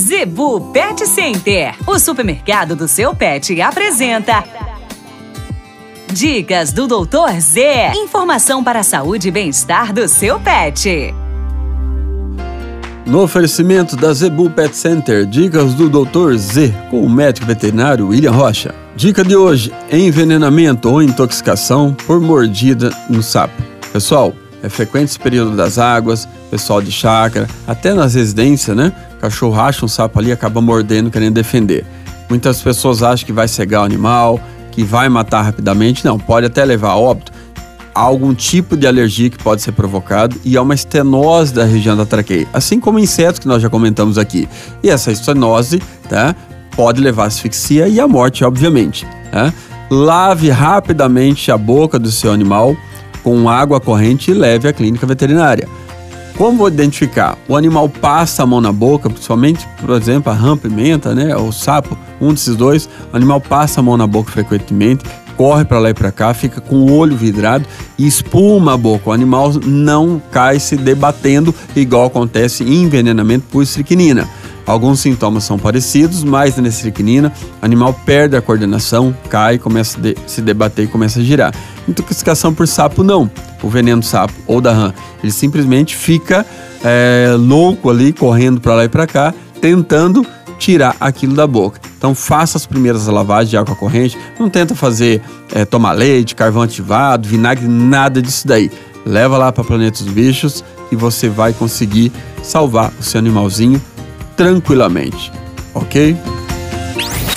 Zebu Pet Center, o supermercado do seu pet, apresenta. Dicas do Doutor Z. Informação para a saúde e bem-estar do seu pet. No oferecimento da Zebu Pet Center, dicas do Dr. Z, com o médico veterinário William Rocha. Dica de hoje: envenenamento ou intoxicação por mordida no sapo. Pessoal, é frequente esse período das águas, pessoal de chácara, até nas residências, né? Cachorro acha um sapo ali acaba mordendo, querendo defender. Muitas pessoas acham que vai cegar o animal, que vai matar rapidamente. Não, pode até levar a óbito, algum tipo de alergia que pode ser provocado e há uma estenose da região da traqueia, assim como insetos que nós já comentamos aqui. E essa estenose tá, pode levar à asfixia e à morte, obviamente. Tá? Lave rapidamente a boca do seu animal com água corrente e leve à clínica veterinária. Como vou identificar? O animal passa a mão na boca, principalmente, por exemplo, a rã pimenta, né, o sapo, um desses dois, o animal passa a mão na boca frequentemente, corre para lá e para cá, fica com o olho vidrado e espuma a boca. O animal não cai se debatendo, igual acontece em envenenamento por estricnina. Alguns sintomas são parecidos, mas na estricnina, o animal perde a coordenação, cai, começa a de, se debater e começa a girar. Intoxicação por sapo, não. O veneno do sapo ou da rã, ele simplesmente fica é, louco ali, correndo para lá e para cá, tentando tirar aquilo da boca. Então faça as primeiras lavagens de água corrente, não tenta fazer é, tomar leite, carvão ativado, vinagre, nada disso daí. Leva lá para Planeta dos Bichos e você vai conseguir salvar o seu animalzinho tranquilamente, ok?